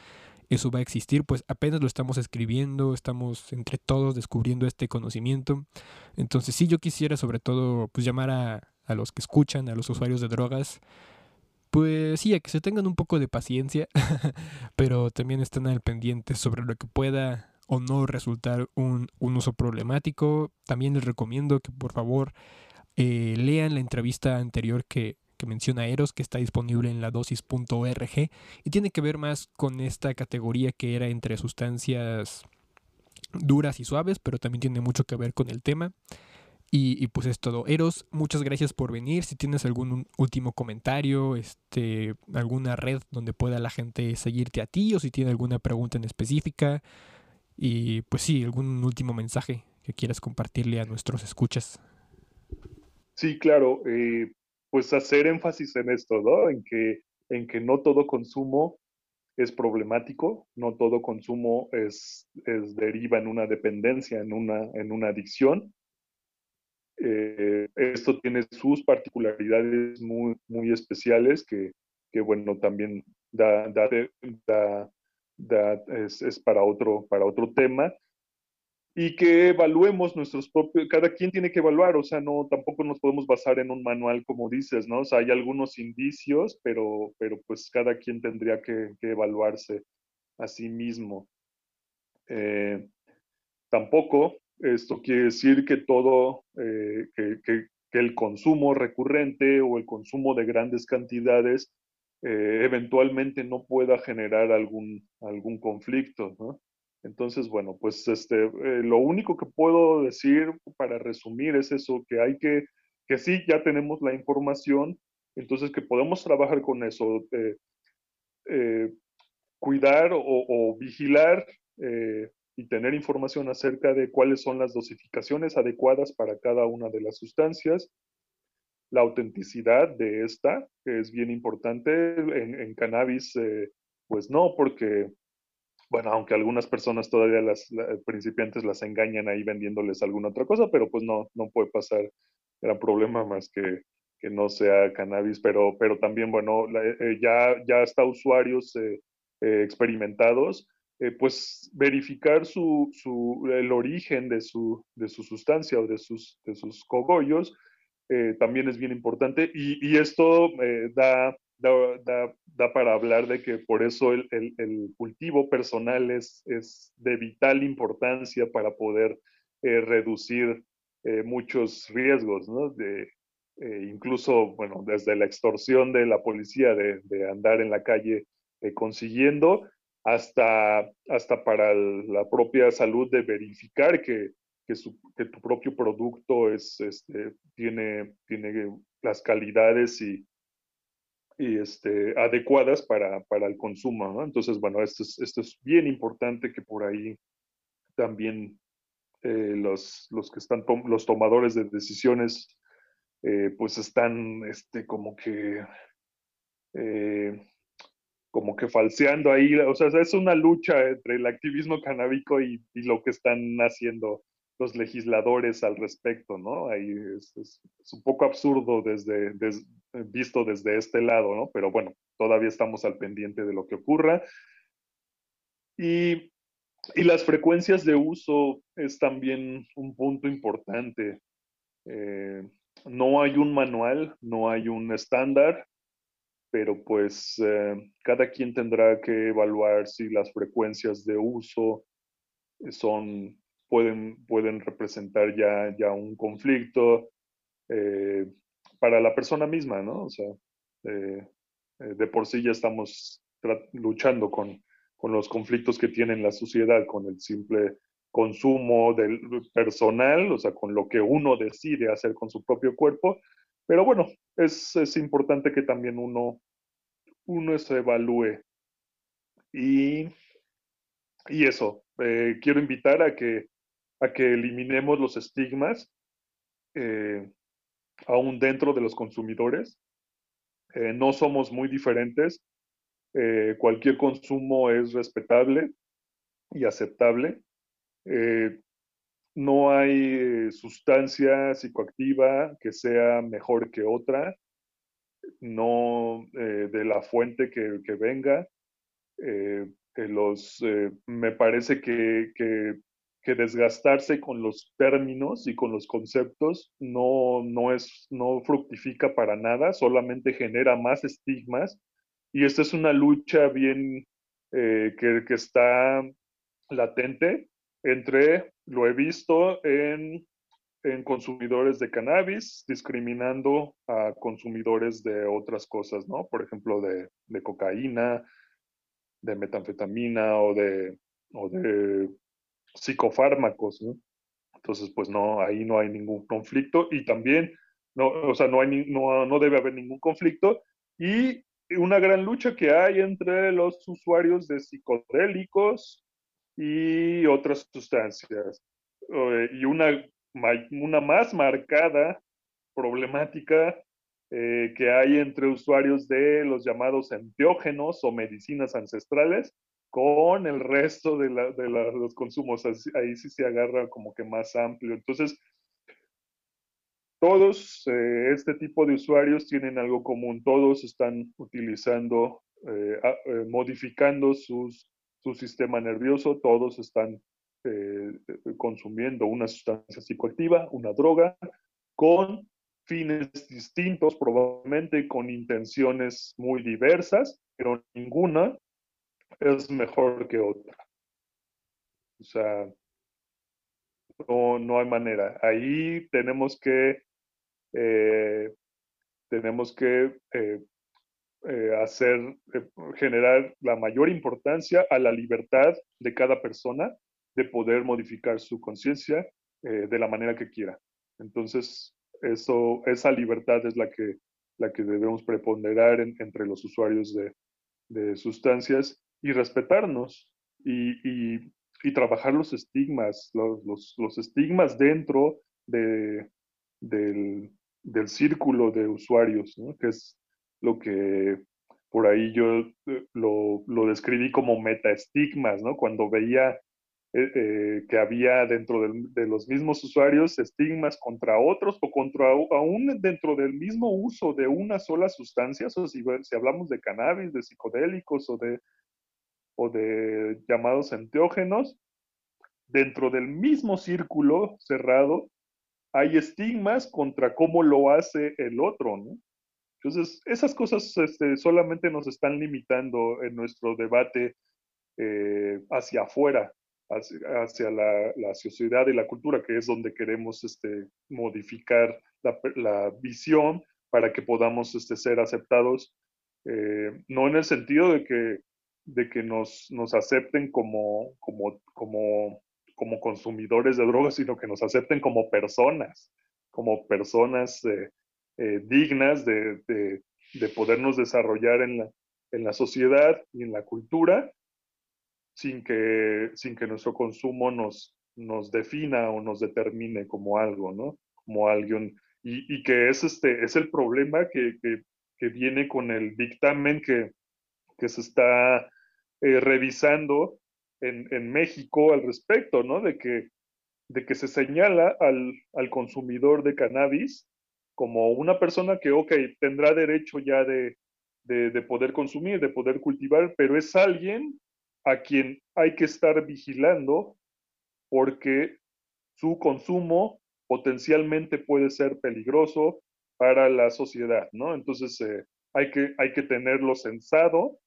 eso va a existir, pues apenas lo estamos escribiendo, estamos entre todos descubriendo este conocimiento. Entonces sí, yo quisiera sobre todo pues llamar a, a los que escuchan, a los usuarios de drogas, pues sí, a que se tengan un poco de paciencia, pero también estén al pendiente sobre lo que pueda o no resultar un, uso problemático. También les recomiendo que por favor eh, lean la entrevista anterior que, que menciona Eros, que está disponible en la dosis.org y tiene que ver más con esta categoría que era entre sustancias duras y suaves, pero también tiene mucho que ver con el tema. Y, pues es todo. Eros, muchas gracias por venir. Si tienes algún último comentario, este, alguna red donde pueda la gente seguirte a ti o si tiene alguna pregunta en específica. Y pues sí, algún último mensaje que quieras compartirle a nuestros escuchas. Sí, claro. Eh, pues hacer énfasis en esto, ¿no? En que, en que no todo consumo es problemático, no todo consumo es, es deriva en una dependencia, en una, en una adicción eh, esto tiene sus particularidades muy, muy especiales que, que bueno, también da, es, es, para, otro, para otro tema. Y que evaluemos nuestros propios, cada quien tiene que evaluar, o sea, no, tampoco nos podemos basar en un manual como dices, ¿no? O sea, hay algunos indicios, pero, pero pues cada quien tendría que, que evaluarse a sí mismo. Eh, tampoco esto quiere decir que todo, eh, que, el consumo recurrente o el consumo de grandes cantidades eh, eventualmente no pueda generar algún, algún conflicto. Entonces, bueno, pues este, eh, lo único que puedo decir para resumir es eso, que hay que, que sí, ya tenemos la información, entonces que podemos trabajar con eso, cuidar o, o vigilar y tener información acerca de cuáles son las dosificaciones adecuadas para cada una de las sustancias, la autenticidad de esta, que es bien importante. En, cannabis, eh, pues no, porque, bueno, aunque algunas personas todavía las, principiantes las engañan ahí vendiéndoles alguna otra cosa, pero pues no, no puede pasar gran problema más que que no sea cannabis, pero, pero también, bueno, eh, ya, ya está usuarios eh, experimentados eh, pues verificar su, su, el origen de su, de su sustancia o de sus, de sus cogollos eh, también es bien importante y, esto eh, da, para hablar de que por eso el, cultivo personal es, de vital importancia para poder reducir muchos riesgos, ¿no? De, incluso, bueno, desde la extorsión de la policía de, de andar en la calle consiguiendo hasta, hasta para la propia salud de verificar que, que, tu propio producto es, este, tiene, las calidades y, este, adecuadas para, el consumo. Entonces, bueno, esto es, bien importante que por ahí también eh, los, los que están, los tomadores de decisiones, eh, pues están este, como que eh, como que falseando ahí, o sea, es una lucha entre el activismo canábico y, lo que están haciendo los legisladores al respecto, ¿no? Ahí es, un poco absurdo desde, visto desde este lado, ¿no? Pero bueno, todavía estamos al pendiente de lo que ocurra. Y, y las frecuencias de uso es también un punto importante. Eh, no hay un manual, no hay un estándar, pero pues eh, cada quien tendrá que evaluar si las frecuencias de uso son, pueden, pueden representar ya, ya un conflicto eh, para la persona misma, ¿no? O sea, de por sí ya estamos luchando con, con los conflictos que tiene la sociedad, con el simple consumo del personal, o sea, con lo que uno decide hacer con su propio cuerpo. Pero bueno, es, es importante que también uno, uno se evalúe. Y, y eso, eh, quiero invitar a que, a que eliminemos los estigmas eh, aún dentro de los consumidores. Eh, no somos muy diferentes. cualquier consumo es respetable y aceptable. Eh, no hay eh, sustancia psicoactiva que sea mejor que otra, no eh, de la fuente que, venga. los, me parece que, desgastarse con los términos y con los conceptos no, no, es, no fructifica para nada, solamente genera más estigmas. Y esta es una lucha bien que, que está latente entre, lo he visto en, en consumidores de cannabis, discriminando a consumidores de otras cosas, ¿no? Por ejemplo, de, de cocaína, de metanfetamina o de psicofármacos, ¿no? Entonces, pues no, ahí no hay ningún conflicto y también, no, o sea, no, hay, no, no debe haber ningún conflicto y una gran lucha que hay entre los usuarios de psicodélicos y otras sustancias. Eh, y una, una más marcada problemática eh, que hay entre usuarios de los llamados enteógenos o medicinas ancestrales con el resto de, los consumos. Ahí sí se agarra como que más amplio. Entonces, todos eh, este tipo de usuarios tienen algo común. Todos están utilizando, modificando sus su sistema nervioso, todos están eh, consumiendo una sustancia psicoactiva, una droga, con fines distintos, probablemente con intenciones muy diversas, pero ninguna es mejor que otra. O sea, no, hay manera. Ahí tenemos que, eh, tenemos que eh, eh, hacer, generar la mayor importancia a la libertad de cada persona de poder modificar su conciencia de la manera que quiera. Entonces, eso, esa libertad es la que, la que debemos preponderar entre los usuarios de sustancias y respetarnos y, y, trabajar los estigmas, los, los, los estigmas dentro de, del, del, círculo de usuarios, ¿no? que es lo que por ahí yo eh, lo, lo describí como metaestigmas, ¿no? Cuando veía eh, eh, que había dentro de los mismos usuarios estigmas contra otros o contra aún dentro del mismo uso de una sola sustancia, o si, si hablamos de cannabis, de psicodélicos o de, o de llamados enteógenos, dentro del mismo círculo cerrado hay estigmas contra cómo lo hace el otro. Entonces, esas cosas este, solamente nos están limitando en nuestro debate eh, hacia afuera, hacia, la, sociedad y la cultura, que es donde queremos este, modificar la, visión para que podamos este, ser aceptados, eh, no en el sentido de que, de que nos, nos acepten como, como, como, como consumidores de drogas, sino que nos acepten como personas, como personas eh, eh, dignas de, de, podernos desarrollar en la, en la sociedad y en la cultura sin que, sin que nuestro consumo nos, nos defina o nos determine como algo, ¿no? Como alguien. Y, y que es, este, es el problema que, que, que viene con el dictamen que, que se está eh, revisando en, México al respecto, ¿no? De que, de que se señala al, al consumidor de cannabis como una persona que, ok, tendrá derecho ya de, de, poder consumir, de poder cultivar, pero es alguien a quien hay que estar vigilando porque su consumo potencialmente puede ser peligroso para la sociedad, ¿no? Entonces, eh, hay que, hay que tenerlo censado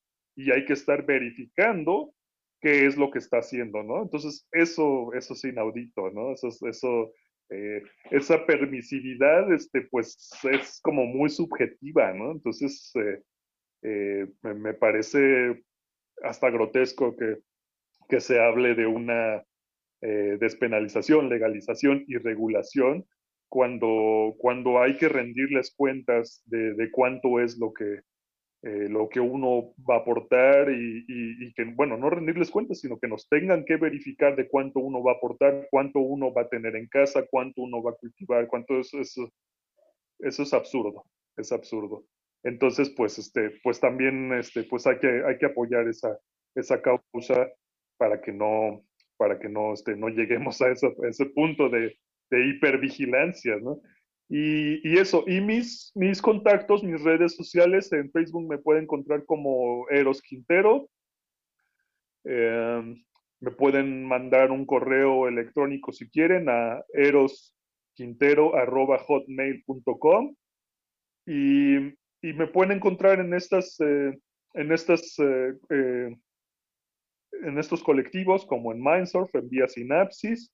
y hay que estar verificando qué es lo que está haciendo, ¿no? Entonces, eso, eso es inaudito, ¿no? Eso, eh, esa permisividad, este, pues, es como muy subjetiva, ¿no? Entonces, eh, eh, me, parece hasta grotesco que, que se hable de una despenalización, legalización y regulación cuando, cuando hay que rendirles cuentas de, de cuánto es lo que, eh, lo que uno va a aportar y, que, bueno, no rendirles cuentas, sino que nos tengan que verificar de cuánto uno va a aportar, cuánto uno va a tener en casa, cuánto uno va a cultivar, cuánto eso, eso, es absurdo, es absurdo. Entonces, pues, este, pues también, este, pues hay que, hay que apoyar esa, esa causa para que no, para que no, este, no lleguemos a, a ese punto de, de hipervigilancia, ¿no? Y, eso, y mis, mis contactos, mis redes sociales, en Facebook me pueden encontrar como Eros Quintero. Em, me pueden mandar un correo electrónico si quieren a erosquintero.hotmail.com y, me pueden encontrar en estas, eh, en estas eh, eh, en estos colectivos como en Mindsurf, en Vía Sinapsis,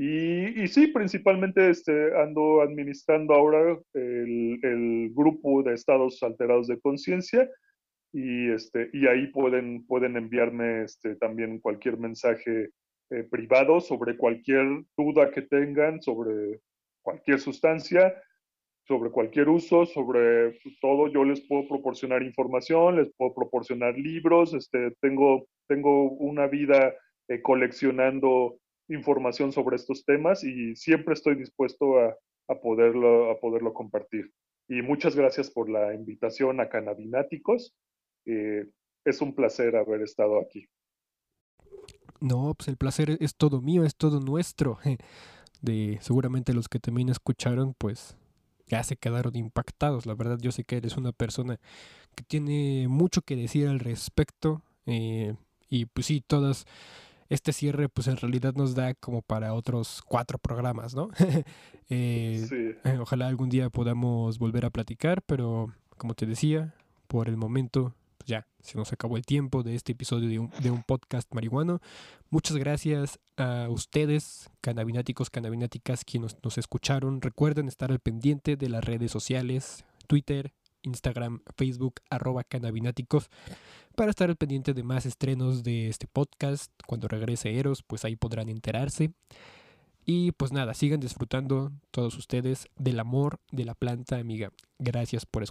y, sí, principalmente este, ando administrando ahora el, grupo de estados alterados de conciencia y, este, y ahí pueden, pueden enviarme este, también cualquier mensaje eh, privado sobre cualquier duda que tengan, sobre cualquier sustancia, sobre cualquier uso, sobre todo. Yo les puedo proporcionar información, les puedo proporcionar libros. Este, tengo, tengo una vida eh, coleccionando información sobre estos temas y siempre estoy dispuesto a, poderlo, a poderlo compartir. Y muchas gracias por la invitación a Canabináticos. Eh, es un placer haber estado aquí. No, pues el placer es todo mío, es todo nuestro. De seguramente los que también escucharon, pues ya se quedaron impactados. La verdad, yo sé que eres una persona que tiene mucho que decir al respecto. Eh, y pues sí, todas este cierre pues en realidad nos da como para otros cuatro programas, ¿no? Eh, eh, ojalá algún día podamos volver a platicar, pero como te decía, por el momento pues, ya se nos acabó el tiempo de este episodio de un, de un podcast marihuano. Muchas gracias a ustedes, canabináticos, canabináticas, quienes nos escucharon. Recuerden estar al pendiente de las redes sociales, Twitter, Instagram, Facebook, arroba canabináticos, para estar al pendiente de más estrenos de este podcast. Cuando regrese Eros, pues ahí podrán enterarse. Y pues nada, sigan disfrutando todos ustedes del amor de la planta amiga. Gracias por escuchar.